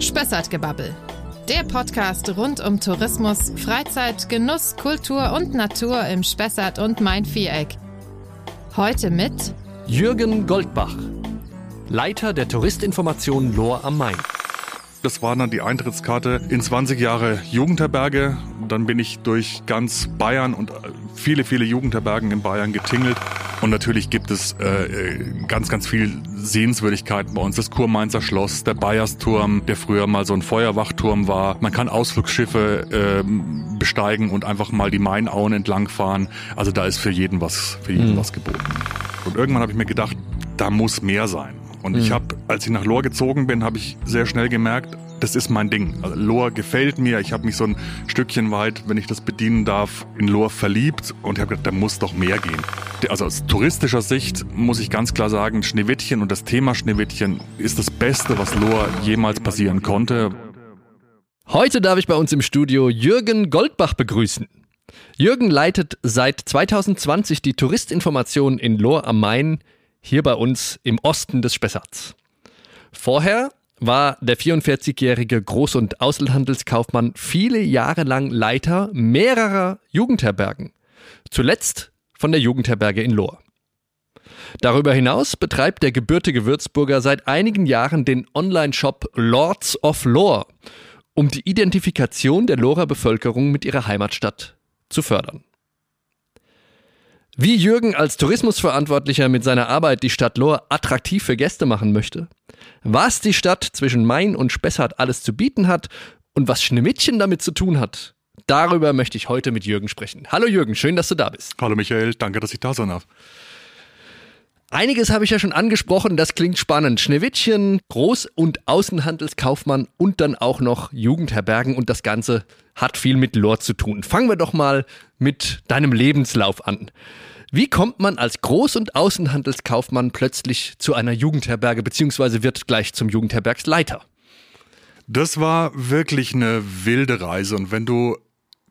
Spessartgebabbel. Der Podcast rund um Tourismus, Freizeit, Genuss, Kultur und Natur im Spessart und Main-Viereck. Heute mit Jürgen Goldbach, Leiter der Touristinformation Lohr am Main. Das war dann die Eintrittskarte in 20 Jahre Jugendherberge. Dann bin ich durch ganz Bayern und viele, viele Jugendherbergen in Bayern getingelt. Und natürlich gibt es äh, ganz, ganz viel Sehenswürdigkeiten bei uns. Das Kurmainzer Schloss, der Bayersturm, der früher mal so ein Feuerwachturm war. Man kann Ausflugsschiffe äh, besteigen und einfach mal die Mainauen entlangfahren. Also da ist für jeden was, für jeden mhm. was geboten. Und irgendwann habe ich mir gedacht, da muss mehr sein. Und mhm. ich habe, als ich nach Lohr gezogen bin, habe ich sehr schnell gemerkt, das ist mein Ding. Also Lohr gefällt mir. Ich habe mich so ein Stückchen weit, wenn ich das bedienen darf, in Lohr verliebt und habe gedacht, da muss doch mehr gehen. Also aus touristischer Sicht muss ich ganz klar sagen, Schneewittchen und das Thema Schneewittchen ist das Beste, was Lohr jemals passieren konnte. Heute darf ich bei uns im Studio Jürgen Goldbach begrüßen. Jürgen leitet seit 2020 die Touristinformation in Lohr am Main hier bei uns im Osten des Spessarts. Vorher war der 44-jährige Groß- und Außenhandelskaufmann viele Jahre lang Leiter mehrerer Jugendherbergen. Zuletzt von der Jugendherberge in Lohr. Darüber hinaus betreibt der gebürtige Würzburger seit einigen Jahren den Online-Shop Lords of Lore, um die Identifikation der Lohrer Bevölkerung mit ihrer Heimatstadt zu fördern. Wie Jürgen als Tourismusverantwortlicher mit seiner Arbeit die Stadt Lohr attraktiv für Gäste machen möchte, was die Stadt zwischen Main und Spessart alles zu bieten hat und was Schneewittchen damit zu tun hat, darüber möchte ich heute mit Jürgen sprechen. Hallo Jürgen, schön, dass du da bist. Hallo Michael, danke, dass ich da sein darf. Einiges habe ich ja schon angesprochen, das klingt spannend. Schneewittchen, Groß- und Außenhandelskaufmann und dann auch noch Jugendherbergen und das Ganze hat viel mit Lore zu tun. Fangen wir doch mal mit deinem Lebenslauf an. Wie kommt man als Groß- und Außenhandelskaufmann plötzlich zu einer Jugendherberge beziehungsweise wird gleich zum Jugendherbergsleiter? Das war wirklich eine wilde Reise und wenn du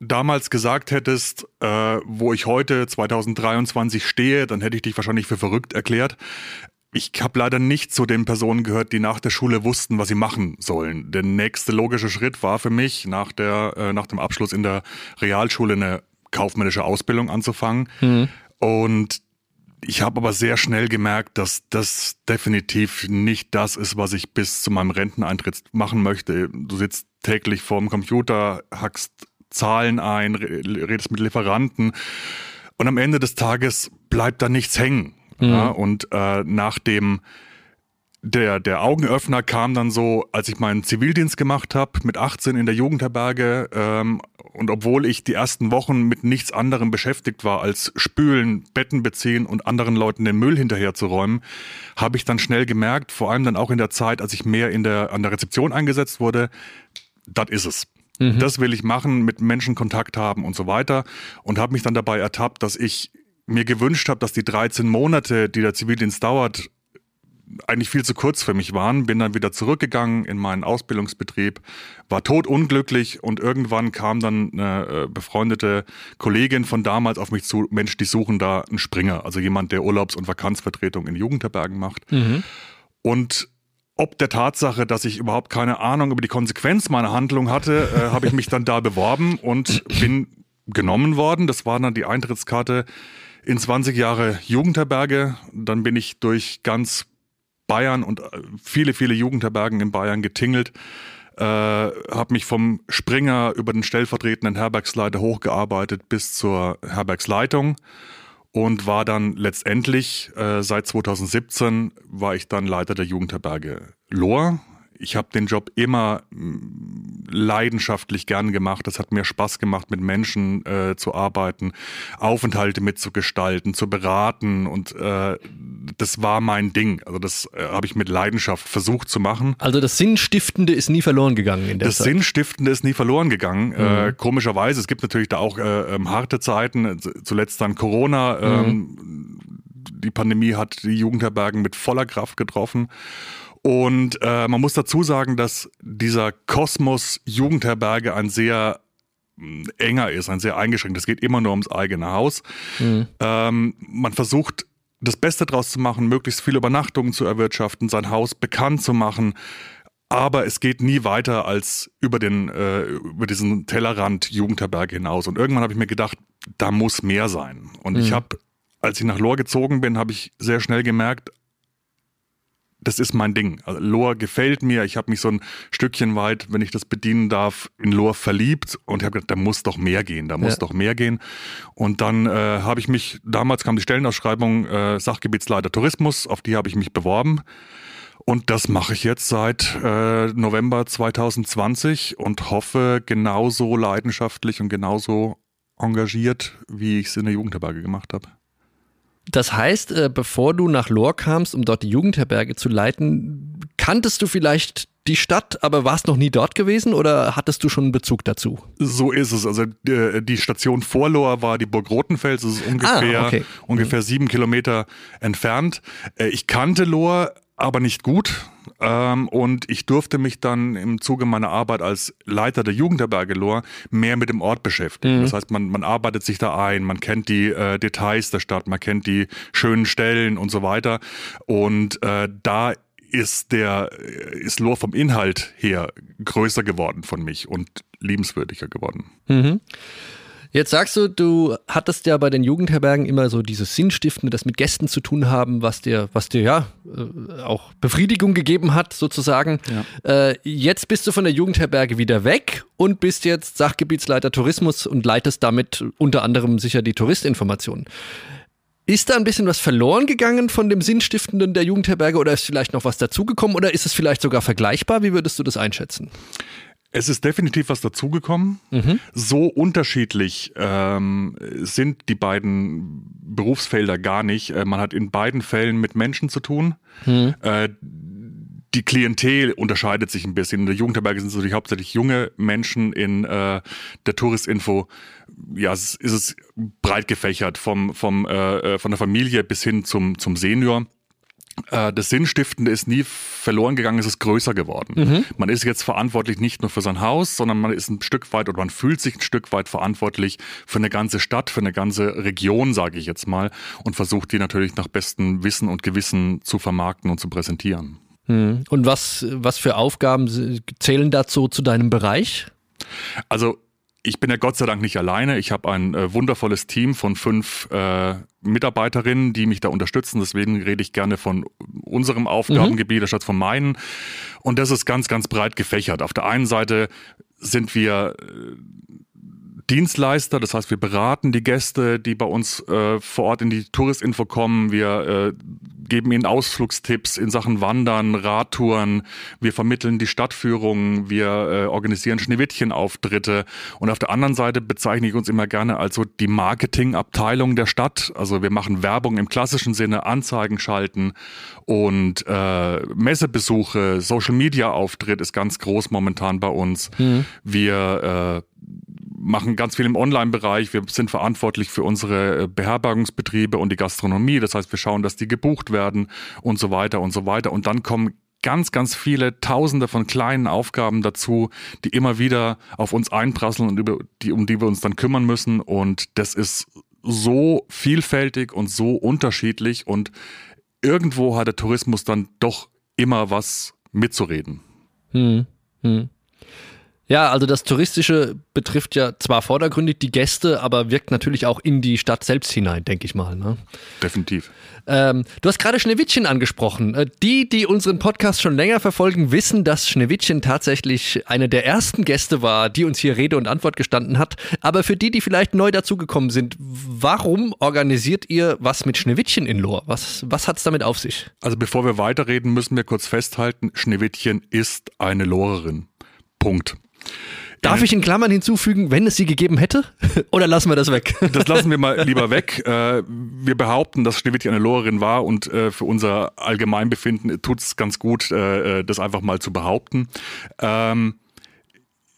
damals gesagt hättest, äh, wo ich heute 2023 stehe, dann hätte ich dich wahrscheinlich für verrückt erklärt. Ich habe leider nicht zu den Personen gehört, die nach der Schule wussten, was sie machen sollen. Der nächste logische Schritt war für mich, nach, der, äh, nach dem Abschluss in der Realschule eine kaufmännische Ausbildung anzufangen. Mhm. Und ich habe aber sehr schnell gemerkt, dass das definitiv nicht das ist, was ich bis zu meinem Renteneintritt machen möchte. Du sitzt täglich vorm Computer, hackst Zahlen ein, redest mit Lieferanten und am Ende des Tages bleibt da nichts hängen. Mhm. Ja, und äh, nach dem der, der Augenöffner kam dann so, als ich meinen Zivildienst gemacht habe, mit 18 in der Jugendherberge. Ähm, und obwohl ich die ersten Wochen mit nichts anderem beschäftigt war, als spülen, Betten beziehen und anderen Leuten den Müll hinterherzuräumen, habe ich dann schnell gemerkt, vor allem dann auch in der Zeit, als ich mehr in der, an der Rezeption eingesetzt wurde, das ist es. Mhm. Das will ich machen, mit Menschen Kontakt haben und so weiter. Und habe mich dann dabei ertappt, dass ich mir gewünscht habe, dass die 13 Monate, die der Zivildienst dauert, eigentlich viel zu kurz für mich waren. Bin dann wieder zurückgegangen in meinen Ausbildungsbetrieb, war totunglücklich und irgendwann kam dann eine äh, befreundete Kollegin von damals auf mich zu, Mensch, die suchen da einen Springer, also jemand, der Urlaubs- und Vakanzvertretung in Jugendherbergen macht. Mhm. Und ob der Tatsache, dass ich überhaupt keine Ahnung über die Konsequenz meiner Handlung hatte, äh, habe ich mich dann da beworben und bin genommen worden. Das war dann die Eintrittskarte in 20 Jahre Jugendherberge. Dann bin ich durch ganz Bayern und äh, viele, viele Jugendherbergen in Bayern getingelt. Äh, habe mich vom Springer über den stellvertretenden Herbergsleiter hochgearbeitet bis zur Herbergsleitung und war dann letztendlich äh, seit 2017 war ich dann Leiter der Jugendherberge Lohr. Ich habe den Job immer mm, leidenschaftlich gern gemacht. Es hat mir Spaß gemacht, mit Menschen äh, zu arbeiten, Aufenthalte mitzugestalten, zu beraten und äh, das war mein Ding. Also das äh, habe ich mit Leidenschaft versucht zu machen. Also das Sinnstiftende ist nie verloren gegangen in der Das Zeit. Sinnstiftende ist nie verloren gegangen. Äh, mhm. Äh, komischerweise, es gibt natürlich da auch äh, ähm, harte Zeiten, zuletzt dann Corona. Ähm, mhm. Die Pandemie hat die Jugendherbergen mit voller Kraft getroffen. Und äh, man muss dazu sagen, dass dieser Kosmos Jugendherberge ein sehr hm, enger ist, ein sehr eingeschränkt. Es geht immer nur ums eigene Haus. Mhm. Ähm, man versucht das Beste draus zu machen, möglichst viele Übernachtungen zu erwirtschaften, sein Haus bekannt zu machen, aber es geht nie weiter als über den äh, über diesen Tellerrand Jugendherberge hinaus. Und irgendwann habe ich mir gedacht, da muss mehr sein. Und mhm. ich habe, als ich nach Lohr gezogen bin, habe ich sehr schnell gemerkt, das ist mein Ding. Also Lohr gefällt mir. Ich habe mich so ein Stückchen weit, wenn ich das bedienen darf, in Lohr verliebt und habe gedacht, da muss doch mehr gehen, da muss ja. doch mehr gehen. Und dann äh, habe ich mich, damals kam die Stellenausschreibung äh, Sachgebietsleiter Tourismus, auf die habe ich mich beworben. Und das mache ich jetzt seit äh, November 2020 und hoffe genauso leidenschaftlich und genauso engagiert, wie ich es in der Jugendherberge gemacht habe. Das heißt, äh, bevor du nach Lohr kamst, um dort die Jugendherberge zu leiten, kanntest du vielleicht die Stadt, aber warst noch nie dort gewesen oder hattest du schon einen Bezug dazu? So ist es. Also äh, die Station vor Lohr war die Burg Rotenfels. Das ist ungefähr, ah, okay. ungefähr sieben Kilometer entfernt. Äh, ich kannte Lohr, aber nicht gut. Ähm, und ich durfte mich dann im Zuge meiner Arbeit als Leiter der Jugendherberge Lohr mehr mit dem Ort beschäftigen. Mhm. Das heißt, man, man arbeitet sich da ein, man kennt die äh, Details der Stadt, man kennt die schönen Stellen und so weiter. Und äh, da ist der äh, ist Lohr vom Inhalt her größer geworden von mich und liebenswürdiger geworden. Mhm. Jetzt sagst du, du hattest ja bei den Jugendherbergen immer so dieses Sinnstiftende, das mit Gästen zu tun haben, was dir, was dir ja äh, auch Befriedigung gegeben hat, sozusagen. Ja. Äh, jetzt bist du von der Jugendherberge wieder weg und bist jetzt Sachgebietsleiter Tourismus und leitest damit unter anderem sicher die Touristinformation. Ist da ein bisschen was verloren gegangen von dem Sinnstiftenden der Jugendherberge oder ist vielleicht noch was dazugekommen oder ist es vielleicht sogar vergleichbar? Wie würdest du das einschätzen? Es ist definitiv was dazugekommen. Mhm. So unterschiedlich ähm, sind die beiden Berufsfelder gar nicht. Äh, man hat in beiden Fällen mit Menschen zu tun. Mhm. Äh, die Klientel unterscheidet sich ein bisschen. In der Jugendherberge sind es natürlich hauptsächlich junge Menschen. In äh, der Touristinfo ja, es ist es breit gefächert vom, vom, äh, äh von der Familie bis hin zum, zum Senior. Äh, das Sinnstiftende ist nie verloren gegangen, es ist größer geworden. Mhm. Man ist jetzt verantwortlich nicht nur für sein Haus, sondern man ist ein Stück weit oder man fühlt sich ein Stück weit verantwortlich für eine ganze Stadt, für eine ganze Region, sage ich jetzt mal, und versucht die natürlich nach bestem Wissen und Gewissen zu vermarkten und zu präsentieren. Mhm. Und was, was für Aufgaben zählen dazu zu deinem Bereich? Also ich bin ja Gott sei Dank nicht alleine. Ich habe ein äh, wundervolles Team von fünf äh, Mitarbeiterinnen, die mich da unterstützen. Deswegen rede ich gerne von unserem Aufgabengebiet mhm. statt von meinen. Und das ist ganz, ganz breit gefächert. Auf der einen Seite sind wir äh, Dienstleister, das heißt, wir beraten die Gäste, die bei uns äh, vor Ort in die Touristinfo kommen. Wir äh, geben ihnen Ausflugstipps in Sachen Wandern, Radtouren. Wir vermitteln die Stadtführungen. Wir äh, organisieren Schneewittchenauftritte. Und auf der anderen Seite bezeichne ich uns immer gerne als so die Marketingabteilung der Stadt. Also wir machen Werbung im klassischen Sinne, Anzeigen schalten und äh, Messebesuche, Social Media Auftritt ist ganz groß momentan bei uns. Mhm. Wir äh, machen ganz viel im Online-Bereich. Wir sind verantwortlich für unsere äh, Beherbergungsbetriebe und die Gastronomie. Das heißt, wir schauen, dass die gebucht werden und so weiter und so weiter. Und dann kommen ganz, ganz viele Tausende von kleinen Aufgaben dazu, die immer wieder auf uns einprasseln und über die, um die wir uns dann kümmern müssen. Und das ist so vielfältig und so unterschiedlich und irgendwo hat der Tourismus dann doch immer was mitzureden. Hm, hm. Ja, also das Touristische betrifft ja zwar vordergründig die Gäste, aber wirkt natürlich auch in die Stadt selbst hinein, denke ich mal. Ne? Definitiv. Ähm, du hast gerade Schneewittchen angesprochen. Äh, die, die unseren Podcast schon länger verfolgen, wissen, dass Schneewittchen tatsächlich eine der ersten Gäste war, die uns hier Rede und Antwort gestanden hat. Aber für die, die vielleicht neu dazugekommen sind, warum organisiert ihr was mit Schneewittchen in Lohr? Was, was hat es damit auf sich? Also bevor wir weiterreden, müssen wir kurz festhalten, Schneewittchen ist eine Lorerin. Punkt. Darf ich in Klammern hinzufügen, wenn es sie gegeben hätte? Oder lassen wir das weg? Das lassen wir mal lieber weg. Äh, wir behaupten, dass Schneewittchen eine Lorerin war und äh, für unser Allgemeinbefinden tut es ganz gut, äh, das einfach mal zu behaupten. Ähm,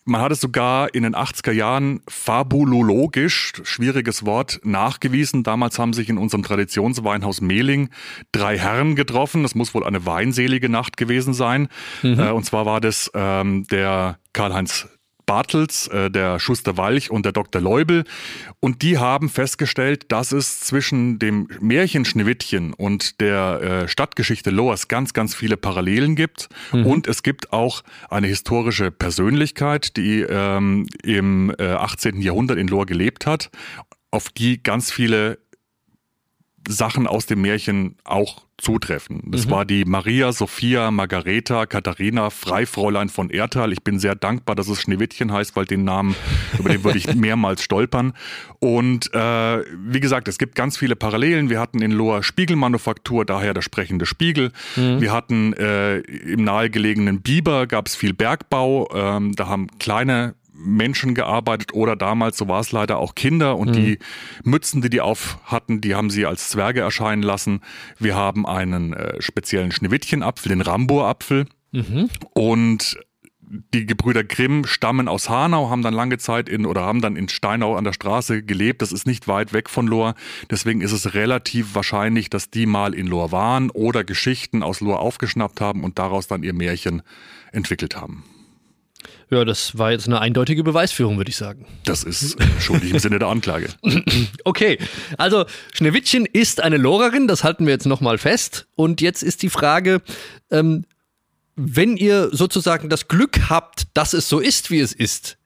man hat es sogar in den 80er Jahren fabulologisch, schwieriges Wort, nachgewiesen. Damals haben sich in unserem Traditionsweinhaus Mehling drei Herren getroffen. Das muss wohl eine weinselige Nacht gewesen sein. Mhm. Und zwar war das ähm, der Karl-Heinz Bartels, äh, der Schuster Walch und der Dr. Leubel. Und die haben festgestellt, dass es zwischen dem Märchen Schneewittchen und der äh, Stadtgeschichte Loas ganz, ganz viele Parallelen gibt. Mhm. Und es gibt auch eine historische Persönlichkeit, die ähm, im äh, 18. Jahrhundert in Lohr gelebt hat, auf die ganz viele Sachen aus dem Märchen auch zutreffen. Das mhm. war die Maria Sophia Margareta Katharina Freifräulein von Erthal. Ich bin sehr dankbar, dass es Schneewittchen heißt, weil den Namen, über den würde ich mehrmals stolpern. Und äh, wie gesagt, es gibt ganz viele Parallelen. Wir hatten in Lohr Spiegelmanufaktur, daher der sprechende Spiegel. Mhm. Wir hatten äh, im nahegelegenen Biber gab es viel Bergbau. Ähm, da haben kleine Menschen gearbeitet oder damals, so war es leider, auch Kinder und mhm. die Mützen, die die auf hatten, die haben sie als Zwerge erscheinen lassen. Wir haben einen äh, speziellen Schneewittchenapfel, den Rambourapfel mhm. und die Gebrüder Grimm stammen aus Hanau, haben dann lange Zeit in oder haben dann in Steinau an der Straße gelebt. Das ist nicht weit weg von Lohr. Deswegen ist es relativ wahrscheinlich, dass die mal in Lohr waren oder Geschichten aus Lohr aufgeschnappt haben und daraus dann ihr Märchen entwickelt haben. Ja, das war jetzt eine eindeutige Beweisführung, würde ich sagen. Das ist schuldig im Sinne der Anklage. Okay, also Schneewittchen ist eine Lorerin, das halten wir jetzt nochmal fest. Und jetzt ist die Frage, ähm, wenn ihr sozusagen das Glück habt, dass es so ist, wie es ist,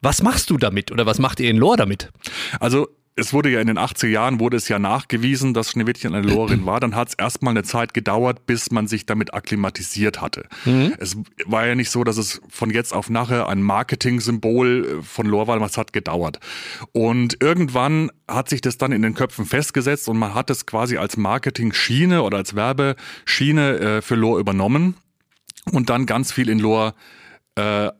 was machst du damit oder was macht ihr in Lore damit? Also es wurde ja in den 80er Jahren wurde es ja nachgewiesen, dass Schneewittchen eine Lorin war. Dann hat es erstmal eine Zeit gedauert, bis man sich damit akklimatisiert hatte. Mhm. Es war ja nicht so, dass es von jetzt auf nachher ein Marketing-Symbol äh, von Lore war, es hat gedauert. Und irgendwann hat sich das dann in den Köpfen festgesetzt und man hat es quasi als Marketing-Schiene oder als Werbeschiene äh, für Lore übernommen und dann ganz viel in Lore äh,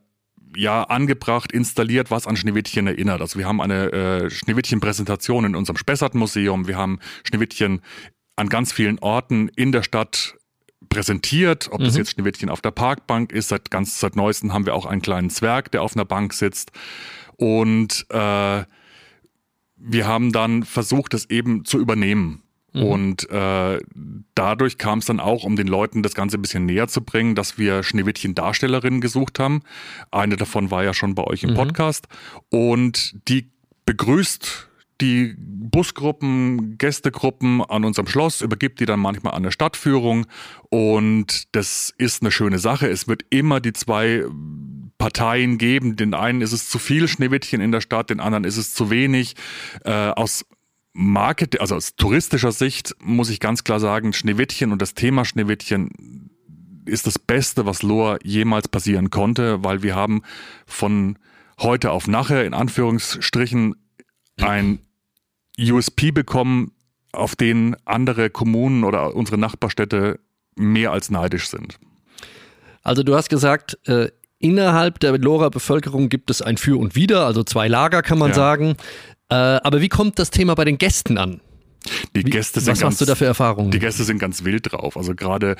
ja angebracht, installiert, was an Schneewittchen erinnert. Also wir haben eine äh, Schneewittchen-Präsentation in unserem Spessart-Museum. Wir haben Schneewittchen an ganz vielen Orten in der Stadt präsentiert, ob mhm. das jetzt Schneewittchen auf der Parkbank ist. Seit ganz seit neuestem haben wir auch einen kleinen Zwerg, der auf einer Bank sitzt. Und äh, wir haben dann versucht, das eben zu übernehmen. Mhm. Und äh, dadurch kam es dann auch, um den Leuten das Ganze ein bisschen näher zu bringen, dass wir Schneewittchen-Darstellerinnen gesucht haben. Eine davon war ja schon bei euch im mhm. Podcast. Und die begrüßt die Busgruppen, Gästegruppen an unserem Schloss, übergibt die dann manchmal an eine Stadtführung und das ist eine schöne Sache. Es wird immer die zwei Parteien geben. Den einen ist es zu viel Schneewittchen in der Stadt, den anderen ist es zu wenig. Äh, aus Market, also aus touristischer Sicht muss ich ganz klar sagen, Schneewittchen und das Thema Schneewittchen ist das Beste, was Lohr jemals passieren konnte, weil wir haben von heute auf nachher in Anführungsstrichen ein USP bekommen, auf den andere Kommunen oder unsere Nachbarstädte mehr als neidisch sind. Also du hast gesagt, äh, innerhalb der Lohrer Bevölkerung gibt es ein Für und Wider, also zwei Lager kann man ja. sagen. Äh, aber wie kommt das Thema bei den Gästen an? Die Gäste sind was ganz, hast du da für Erfahrungen? Die Gäste sind ganz wild drauf. Also gerade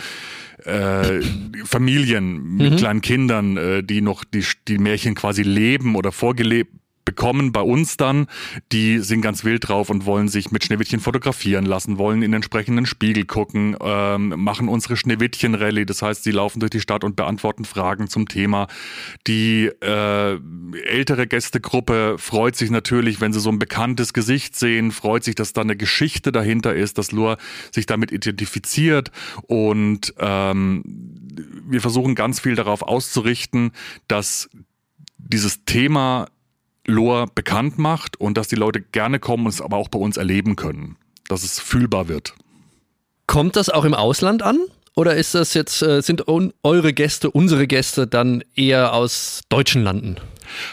äh, Familien mit mhm. kleinen Kindern, äh, die noch die, die Märchen quasi leben oder vorgelebt bekommen bei uns dann, die sind ganz wild drauf und wollen sich mit Schneewittchen fotografieren lassen, wollen in entsprechenden Spiegel gucken, ähm, machen unsere Schneewittchen-Rallye. Das heißt, sie laufen durch die Stadt und beantworten Fragen zum Thema. Die äh, ältere Gästegruppe freut sich natürlich, wenn sie so ein bekanntes Gesicht sehen, freut sich, dass da eine Geschichte dahinter ist, dass Lur sich damit identifiziert und ähm, wir versuchen ganz viel darauf auszurichten, dass dieses Thema Lohr bekannt macht und dass die Leute gerne kommen und es aber auch bei uns erleben können, dass es fühlbar wird. Kommt das auch im Ausland an? Oder ist das jetzt, äh, sind eure Gäste, unsere Gäste dann eher aus deutschen Landen?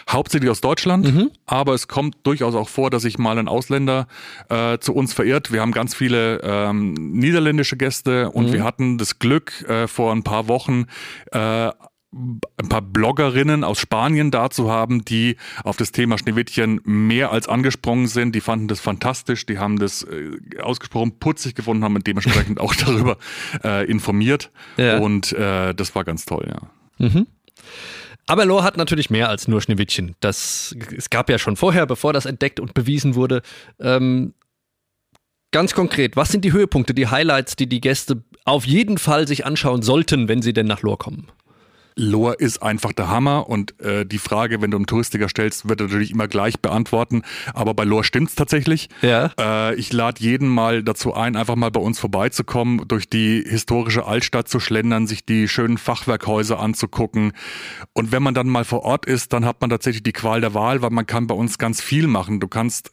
Hauptsächlich aus Deutschland, mhm. aber es kommt durchaus auch vor, dass sich mal ein Ausländer äh, zu uns verirrt. Wir haben ganz viele ähm, niederländische Gäste und mhm. wir hatten das Glück, äh, vor ein paar Wochen äh, ein paar Bloggerinnen aus Spanien da zu haben, die auf das Thema Schneewittchen mehr als angesprungen sind. Die fanden das fantastisch, die haben das äh, ausgesprochen putzig gefunden, haben dementsprechend auch darüber äh, informiert. Ja. Und äh, das war ganz toll, ja. Mhm. Aber Lohr hat natürlich mehr als nur Schneewittchen. Das, es gab ja schon vorher, bevor das entdeckt und bewiesen wurde. Ähm, ganz konkret, was sind die Höhepunkte, die Highlights, die die Gäste auf jeden Fall sich anschauen sollten, wenn sie denn nach Lohr kommen? Lohr ist einfach der Hammer und äh, die Frage, wenn du einen Touristiker stellst, wird er natürlich immer gleich beantworten. Aber bei Lohr stimmt's tatsächlich. Ja. Äh, ich lade jeden mal dazu ein, einfach mal bei uns vorbeizukommen, durch die historische Altstadt zu schlendern, sich die schönen Fachwerkhäuser anzugucken. Und wenn man dann mal vor Ort ist, dann hat man tatsächlich die Qual der Wahl, weil man kann bei uns ganz viel machen. Du kannst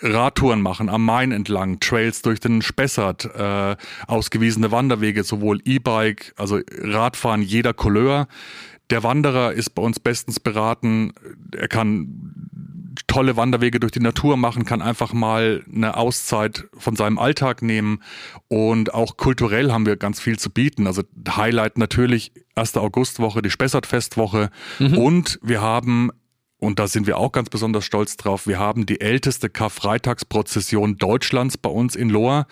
Radtouren machen am Main entlang, Trails durch den Spessart, äh, ausgewiesene Wanderwege, sowohl E-Bike, also Radfahren jeder Couleur. Der Wanderer ist bei uns bestens beraten. Er kann tolle Wanderwege durch die Natur machen, kann einfach mal eine Auszeit von seinem Alltag nehmen. Und auch kulturell haben wir ganz viel zu bieten. Also Highlight natürlich 1. Augustwoche, die Spessart-Festwoche. Mhm. Und wir haben und da sind wir auch ganz besonders stolz drauf. Wir haben die älteste Karfreitagsprozession Deutschlands bei uns in Lohr.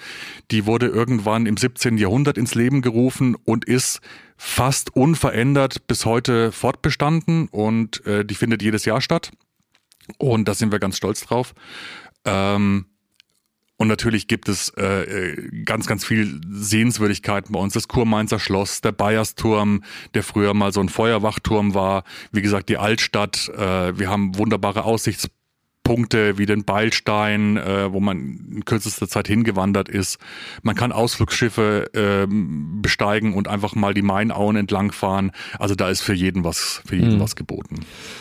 Die wurde irgendwann im 17. Jahrhundert ins Leben gerufen und ist fast unverändert bis heute fortbestanden und äh, die findet jedes Jahr statt. Und da sind wir ganz stolz drauf. Ähm, und natürlich gibt es äh, äh, ganz, ganz viel Sehenswürdigkeiten bei uns. Das Kurmainzer Schloss, der Bayersturm, der früher mal so ein Feuerwachturm war. Wie gesagt, die Altstadt. Äh, wir haben wunderbare Aussichts Punkte wie den Beilstein, äh, wo man in kürzester Zeit hingewandert ist. Man kann Ausflugsschiffe äh, besteigen und einfach mal die Mainauen entlangfahren. Also da ist für jeden was, für jeden mhm. was geboten.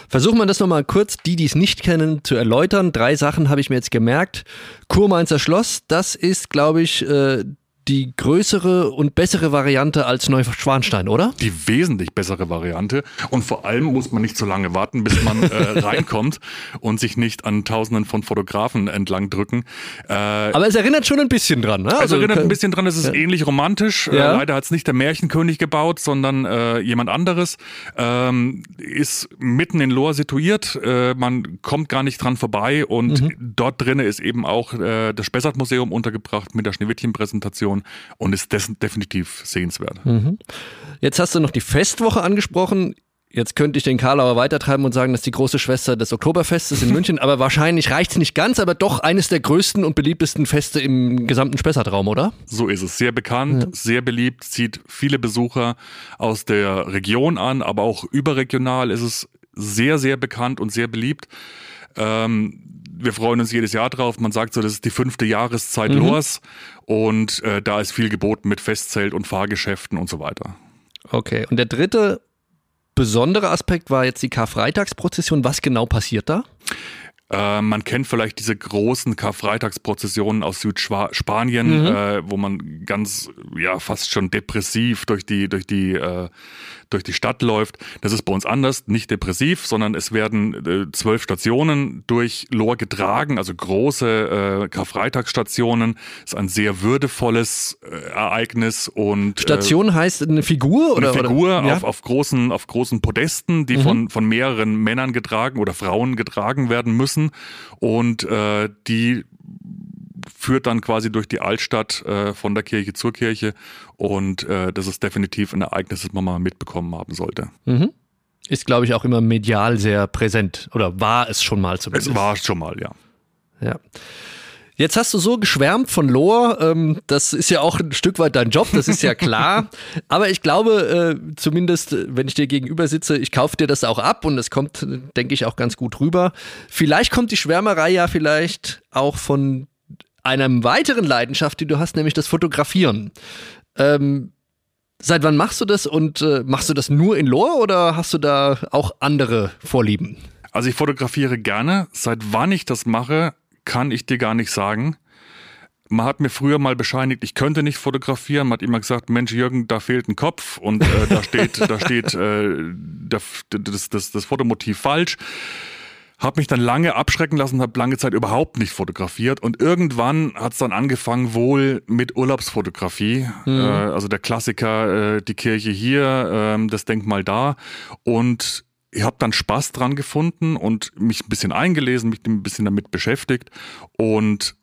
Versuchen wir das nochmal kurz, die, die es nicht kennen, zu erläutern. Drei Sachen habe ich mir jetzt gemerkt. Kurmainzer Schloss, das ist, glaube ich, äh, die größere und bessere Variante als Neuschwanstein, oder? Die wesentlich bessere Variante. Und vor allem muss man nicht so lange warten, bis man äh, reinkommt und sich nicht an Tausenden von Fotografen entlang drücken. Äh, Aber es erinnert schon ein bisschen dran, ne? Also, es erinnert ein bisschen dran, es ist ja. ähnlich romantisch. Äh, ja. Äh, leider hat es nicht der Märchenkönig gebaut, sondern äh, jemand anderes. Ähm, ist mitten in Lohr situiert. Äh, man kommt gar nicht dran vorbei und mhm. dort drinnen ist eben auch äh, das Spessart-Museum untergebracht mit der Schneewittchen-Präsentation Produktion und ist definitiv sehenswert. Mhm. Jetzt hast du noch die Festwoche angesprochen. Jetzt könnte ich den Karlauer weitertreiben und sagen, dass die große Schwester des Oktoberfestes in München, aber wahrscheinlich reicht es nicht ganz, aber doch eines der größten und beliebtesten Feste im gesamten Spessartraum, oder? So ist es. Sehr bekannt, ja. sehr beliebt, zieht viele Besucher aus der Region an, aber auch überregional ist es sehr, sehr bekannt und sehr beliebt. Ähm, wir freuen uns jedes Jahr drauf. Man sagt so, das ist die fünfte Jahreszeit mhm. los und äh, da ist viel geboten mit Festzelt und Fahrgeschäften und so weiter. Okay, und der dritte besondere Aspekt war jetzt die Karfreitagsprozession. Was genau passiert da? Äh, man kennt vielleicht diese großen Karfreitagsprozessionen aus Südspanien, mhm. äh, wo man ganz, ja, fast schon depressiv durch die, durch die äh, durch die Stadt läuft. Das ist bei uns anders, nicht depressiv, sondern es werden äh, zwölf Stationen durch Lohr getragen, also große äh, Karfreitagsstationen. Das ist ein sehr würdevolles äh, Ereignis und äh, Station heißt eine Figur oder eine Figur oder? Auf, auf großen auf großen Podesten, die mhm. von von mehreren Männern getragen oder Frauen getragen werden müssen und äh, die führt dann quasi durch die Altstadt äh, von der Kirche zur Kirche und äh, das ist definitiv ein Ereignis, das man mal mitbekommen haben sollte. Mhm. Ist, glaube ich, auch immer medial sehr präsent oder war es schon mal zumindest? Es war schon mal, ja. Ja. Jetzt hast du so geschwärmt von Lohr, ähm, das ist ja auch ein Stück weit dein Job, das ist ja klar. Aber ich glaube, äh, zumindest wenn ich dir gegenüber sitze, ich kaufe dir das auch ab und es kommt, denke ich, auch ganz gut rüber. Vielleicht kommt die Schwärmerei ja vielleicht auch von einer weiteren Leidenschaft, die du hast, nämlich das Fotografieren. Ähm, seit wann machst du das und äh, machst du das nur in Lohr oder hast du da auch andere Vorlieben? Also ich fotografiere gerne. Seit wann ich das mache, kann ich dir gar nicht sagen. Man hat mir früher mal bescheinigt, ich könnte nicht fotografieren. Man hat immer gesagt, Mensch, Jürgen, da fehlt ein Kopf und äh, da steht, da steht äh, das, das, das Fotomotiv falsch. Habe mich dann lange abschrecken lassen, habe lange Zeit überhaupt nicht fotografiert. Und irgendwann hat es dann angefangen wohl mit Urlaubsfotografie, mhm. äh, also der Klassiker, äh, die Kirche hier, äh, das Denkmal da. Und ich habe dann Spaß dran gefunden und mich ein bisschen eingelesen, mich ein bisschen damit beschäftigt. Und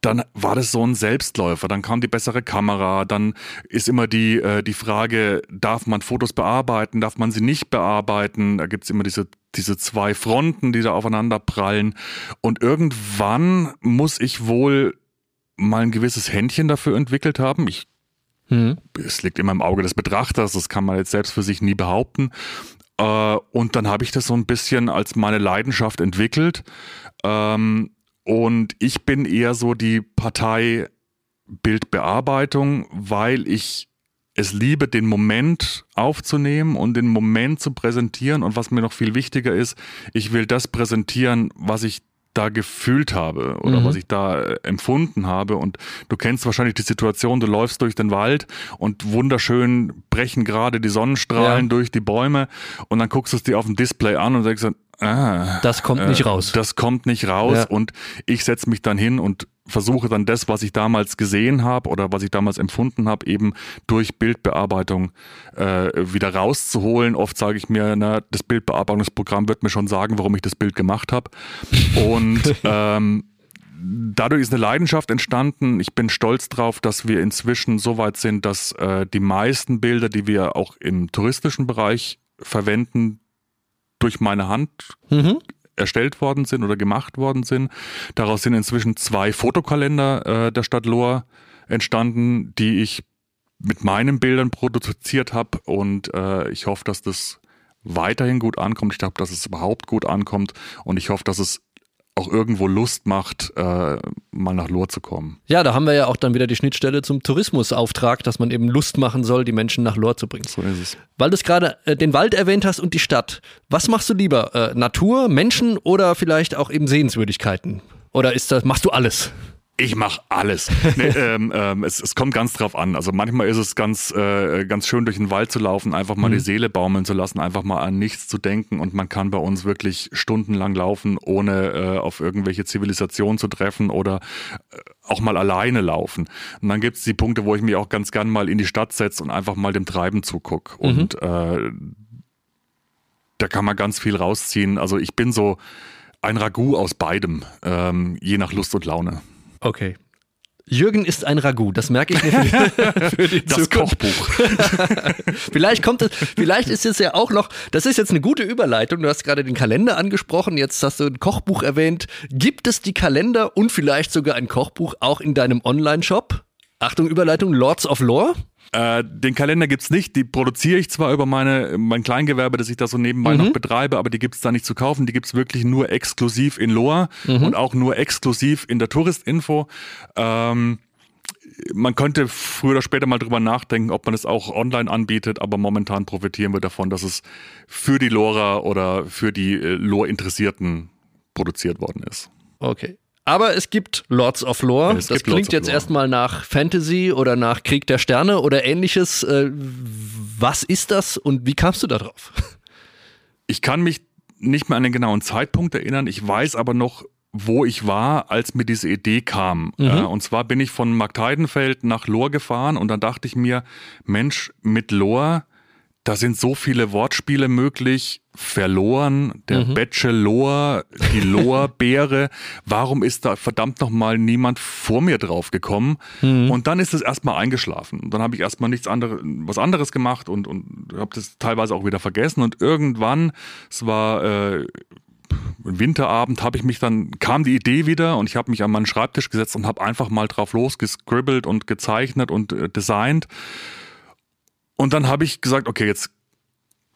dann war das so ein Selbstläufer. Dann kam die bessere Kamera. Dann ist immer die, äh, die Frage, darf man Fotos bearbeiten, darf man sie nicht bearbeiten? Da gibt's immer diese, diese zwei Fronten, die da aufeinander prallen. Und irgendwann muss ich wohl mal ein gewisses Händchen dafür entwickelt haben. Ich Mhm. Es liegt immer im Auge des Betrachters, das kann man jetzt selbst für sich nie behaupten. Äh, und dann habe ich das so ein bisschen als meine Leidenschaft entwickelt. Ähm, und ich bin eher so die Partei Bildbearbeitung, weil ich es liebe, den Moment aufzunehmen und den Moment zu präsentieren. Und was mir noch viel wichtiger ist, ich will das präsentieren, was ich da gefühlt habe oder mhm. was ich da äh, empfunden habe. Und du kennst wahrscheinlich die Situation, du läufst durch den Wald und wunderschön brechen gerade die Sonnenstrahlen ja. durch die Bäume und dann guckst du es dir auf dem Display an und denkst, ah, das kommt äh, nicht raus. Das kommt nicht raus ja. und ich setze mich dann hin und versuche dann das, was ich damals gesehen habe oder was ich damals empfunden habe, eben durch Bildbearbeitung äh, wieder rauszuholen. Oft sage ich mir, na, das Bildbearbeitungsprogramm wird mir schon sagen, warum ich das Bild gemacht habe. Und ähm, dadurch ist eine Leidenschaft entstanden. Ich bin stolz drauf, dass wir inzwischen so weit sind, dass äh, die meisten Bilder, die wir auch im touristischen Bereich verwenden, durch meine Hand mhm erstellt worden sind oder gemacht worden sind. Daraus sind inzwischen zwei Fotokalender äh, der Stadt Lohr entstanden, die ich mit meinen Bildern produziert habe und äh, ich hoffe, dass das weiterhin gut ankommt. Ich glaube, dass es überhaupt gut ankommt und ich hoffe, dass es auch irgendwo Lust macht, äh, mal nach Lohr zu kommen. Ja, da haben wir ja auch dann wieder die Schnittstelle zum Tourismusauftrag, dass man eben Lust machen soll, die Menschen nach Lohr zu bringen. So ist es. Weil du es gerade äh, den Wald erwähnt hast und die Stadt. Was machst du lieber? Äh, Natur, Menschen oder vielleicht auch eben Sehenswürdigkeiten? Oder ist das, machst du alles? Ich mache alles. Nee, ähm, ähm, es, es kommt ganz drauf an. Also manchmal ist es ganz, äh, ganz schön, durch den Wald zu laufen, einfach mal mhm. die Seele baumeln zu lassen, einfach mal an nichts zu denken. Und man kann bei uns wirklich stundenlang laufen, ohne äh, auf irgendwelche Zivilisationen zu treffen oder äh, auch mal alleine laufen. Und dann gibt's die Punkte, wo ich mich auch ganz gern mal in die Stadt setze und einfach mal dem Treiben zuguck. Mhm. Und äh, da kann man ganz viel rausziehen. Also ich bin so ein Ragout aus beidem, ähm, je nach Lust und Laune. Okay. Jürgen ist ein Ragout, das merke ich mir für, für die Das Zukunft. Kochbuch. vielleicht kommt es, vielleicht ist es ja auch noch, das ist jetzt eine gute Überleitung. Du hast gerade den Kalender angesprochen, jetzt hast du ein Kochbuch erwähnt. Gibt es die Kalender und vielleicht sogar ein Kochbuch auch in deinem Online-Shop? Achtung, Überleitung, Lords of Lore? Äh, den Kalender gibt's nicht. Die produziere ich zwar über meine, mein Kleingewerbe, das ich da so nebenbei mhm. noch betreibe, aber die gibt's da nicht zu kaufen. Die gibt's wirklich nur exklusiv in Loa mhm. und auch nur exklusiv in der Touristinfo. Ähm, man könnte früher oder später mal drüber nachdenken, ob man es auch online anbietet, aber momentan profitieren wir davon, dass es für die Lora oder für die äh, Lore-Interessierten produziert worden ist. Okay. Aber es gibt Lords of Lore. Es das klingt jetzt erstmal nach Fantasy oder nach Krieg der Sterne oder ähnliches. Äh, was ist das und wie kamst du da drauf? Ich kann mich nicht mehr an den genauen Zeitpunkt erinnern. Ich weiß aber noch, wo ich war, als mir diese Idee kam. Mhm. Äh, und zwar bin ich von Marktheidenfeld nach Lohr gefahren und dann dachte ich mir, Mensch, mit Lohr da sind so viele Wortspiele möglich. Verloren, der mhm. Bachelor, die Lohrbeere. Warum ist da verdammt nochmal niemand vor mir drauf gekommen? Mhm. Und dann ist es erstmal eingeschlafen. Und dann habe ich erstmal nichts anderes, was anderes gemacht und, und habe das teilweise auch wieder vergessen. Und irgendwann, es war äh, Winterabend habe ich mich dann, kam die Idee wieder und ich habe mich an meinen Schreibtisch gesetzt und habe einfach mal drauf losgescribbelt und gezeichnet und äh, designt. Und dann habe ich gesagt, okay, jetzt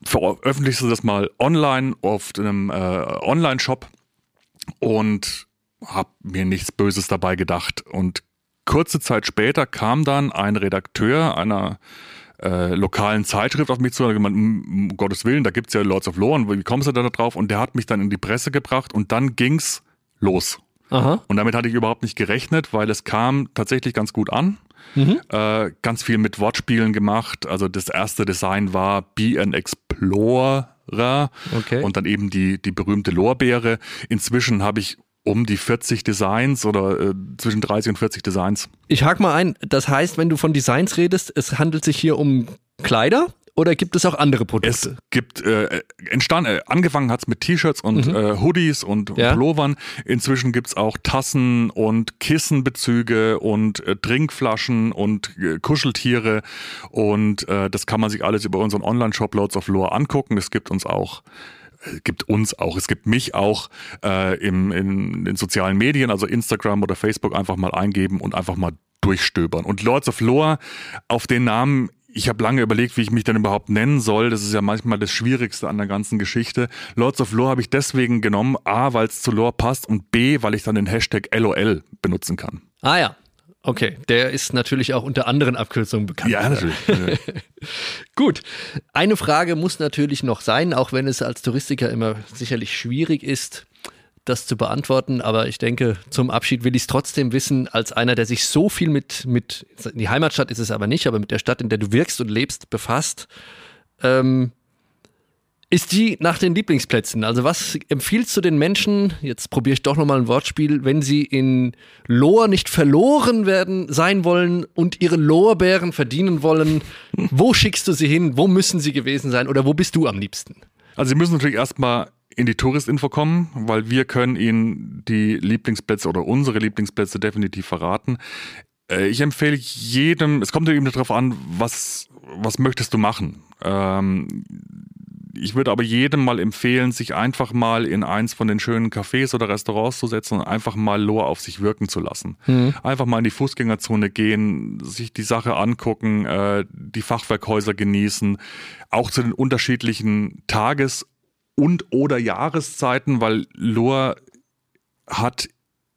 veröffentlichst du das mal online auf einem äh, Online-Shop und habe mir nichts Böses dabei gedacht. Und kurze Zeit später kam dann ein Redakteur einer äh, lokalen Zeitschrift auf mich zu und hat gemeint, um Gottes Willen, da gibt's ja Lords of Lore und wie kommst du da drauf? Und der hat mich dann in die Presse gebracht und dann ging's los. Aha. Und damit hatte ich überhaupt nicht gerechnet, weil es kam tatsächlich ganz gut an. Mhm. Äh, ganz viel mit Wortspielen gemacht. Also das erste Design war Be an Explorer okay. und dann eben die, die berühmte Lorbeere. Inzwischen habe ich um die 40 Designs oder äh, zwischen 30 und 40 Designs. Ich hake mal ein, das heißt, wenn du von Designs redest, es handelt sich hier um Kleider? Oder gibt es auch andere Produkte? Es gibt, äh, entstanden, äh, angefangen hat's mit T-Shirts und mhm. äh, Hoodies und ja. Pullovern. Inzwischen gibt's auch Tassen und Kissenbezüge und äh, Trinkflaschen und äh, Kuscheltiere und äh, das kann man sich alles über unseren Online-Shop Lords of Lore angucken. Es gibt uns auch äh, gibt uns auch, es gibt mich auch äh, im, in den sozialen Medien, also Instagram oder Facebook einfach mal eingeben und einfach mal durchstöbern. Und Lords of Lore, auf den Namen ich habe lange überlegt, wie ich mich denn überhaupt nennen soll. Das ist ja manchmal das Schwierigste an der ganzen Geschichte. Lords of Lore habe ich deswegen genommen, A, weil es zu Lore passt und B, weil ich dann den Hashtag LOL benutzen kann. Ah ja, Okay, der ist natürlich auch unter anderen Abkürzungen bekannt. Ja, natürlich. Gut, eine Frage muss natürlich noch sein, auch wenn es als Touristiker immer sicherlich schwierig ist, das zu beantworten. Aber ich denke, zum Abschied will ich es trotzdem wissen, als einer, der sich so viel mit, mit, die Heimatstadt ist es aber nicht, aber mit der Stadt, in der du wirkst und lebst, befasst. Ähm, ist die nach den Lieblingsplätzen. Also was empfiehlst du den Menschen, jetzt probiere ich doch nochmal ein Wortspiel, wenn sie in Lohr nicht verloren werden sein wollen und ihre Lorbeeren verdienen wollen, wo schickst du sie hin, wo müssen sie gewesen sein oder wo bist du am liebsten? Also sie müssen natürlich erstmal in die Touristinfo kommen, weil wir können ihnen die Lieblingsplätze oder unsere Lieblingsplätze definitiv verraten. Äh, ich empfehle jedem, es kommt eben darauf an, was, was möchtest du machen. Ähm, ich würde aber jedem mal empfehlen, sich einfach mal in eins von den schönen Cafés oder Restaurants zu setzen und einfach mal Lohr auf sich wirken zu lassen. Mhm. Einfach mal in die Fußgängerzone gehen, sich die Sache angucken, äh, die Fachwerkhäuser genießen, auch zu den unterschiedlichen Tages- und oder Jahreszeiten, weil Lohr hat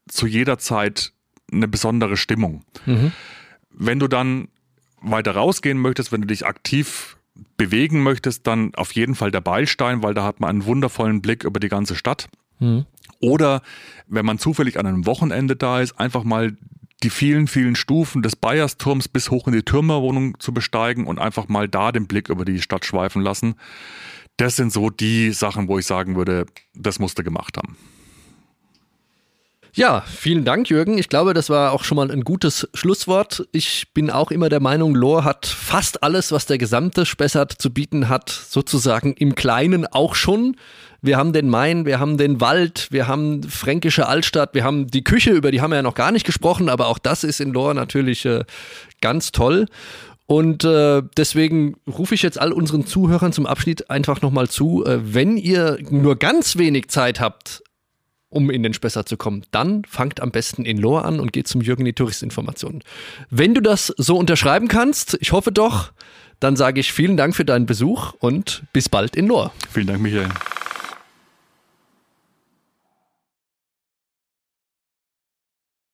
zu jeder Zeit eine besondere Stimmung. Mhm. Wenn du dann weiter rausgehen möchtest, wenn du dich aktiv bewegen möchtest, dann auf jeden Fall der Beilstein, weil da hat man einen wundervollen Blick über die ganze Stadt. Mhm. Oder wenn man zufällig an einem Wochenende da ist, einfach mal die vielen, vielen Stufen des Bayersturms bis hoch in die Türmerwohnung zu besteigen und einfach mal da den Blick über die Stadt schweifen lassen. Das sind so die Sachen, wo ich sagen würde, das musste gemacht haben. Ja, vielen Dank, Jürgen. Ich glaube, das war auch schon mal ein gutes Schlusswort. Ich bin auch immer der Meinung, Lohr hat fast alles, was der gesamte Spessart zu bieten hat, sozusagen im Kleinen auch schon. Wir haben den Main, wir haben den Wald, wir haben fränkische Altstadt, wir haben die Küche, über die haben wir ja noch gar nicht gesprochen, aber auch das ist in Lohr natürlich äh, ganz toll. Und äh, deswegen rufe ich jetzt all unseren Zuhörern zum Abschnitt einfach nochmal zu, äh, wenn ihr nur ganz wenig Zeit habt, um in den Spessart zu kommen, dann fangt am besten in Lohr an und geht zum Jürgen die Touristinformationen. Wenn du das so unterschreiben kannst, ich hoffe doch, dann sage ich vielen Dank für deinen Besuch und bis bald in Lohr. Vielen Dank, Michael.